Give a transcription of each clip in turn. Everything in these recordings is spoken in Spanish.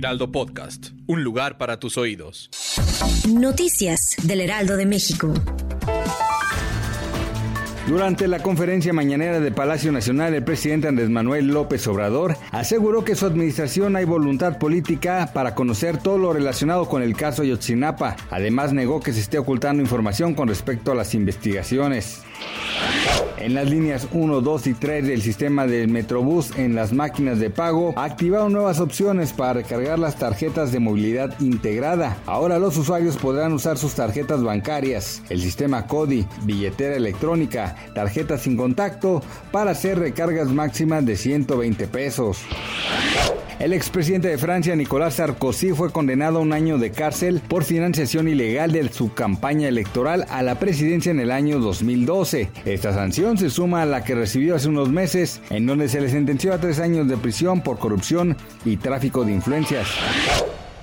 Heraldo Podcast, un lugar para tus oídos. Noticias del Heraldo de México. Durante la conferencia mañanera de Palacio Nacional, el presidente Andrés Manuel López Obrador aseguró que su administración hay voluntad política para conocer todo lo relacionado con el caso Yotzinapa. Además, negó que se esté ocultando información con respecto a las investigaciones. En las líneas 1, 2 y 3 del sistema del Metrobús en las máquinas de pago activaron nuevas opciones para recargar las tarjetas de movilidad integrada. Ahora los usuarios podrán usar sus tarjetas bancarias, el sistema CODI, billetera electrónica, tarjetas sin contacto para hacer recargas máximas de 120 pesos. El expresidente de Francia, Nicolás Sarkozy, fue condenado a un año de cárcel por financiación ilegal de su campaña electoral a la presidencia en el año 2012. Esta sanción se suma a la que recibió hace unos meses, en donde se le sentenció a tres años de prisión por corrupción y tráfico de influencias.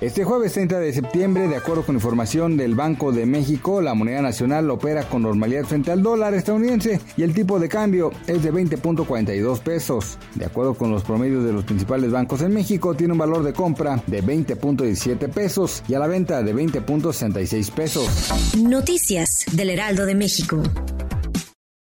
Este jueves 30 de septiembre, de acuerdo con información del Banco de México, la moneda nacional opera con normalidad frente al dólar estadounidense y el tipo de cambio es de 20.42 pesos. De acuerdo con los promedios de los principales bancos en México, tiene un valor de compra de 20.17 pesos y a la venta de 20.66 pesos. Noticias del Heraldo de México.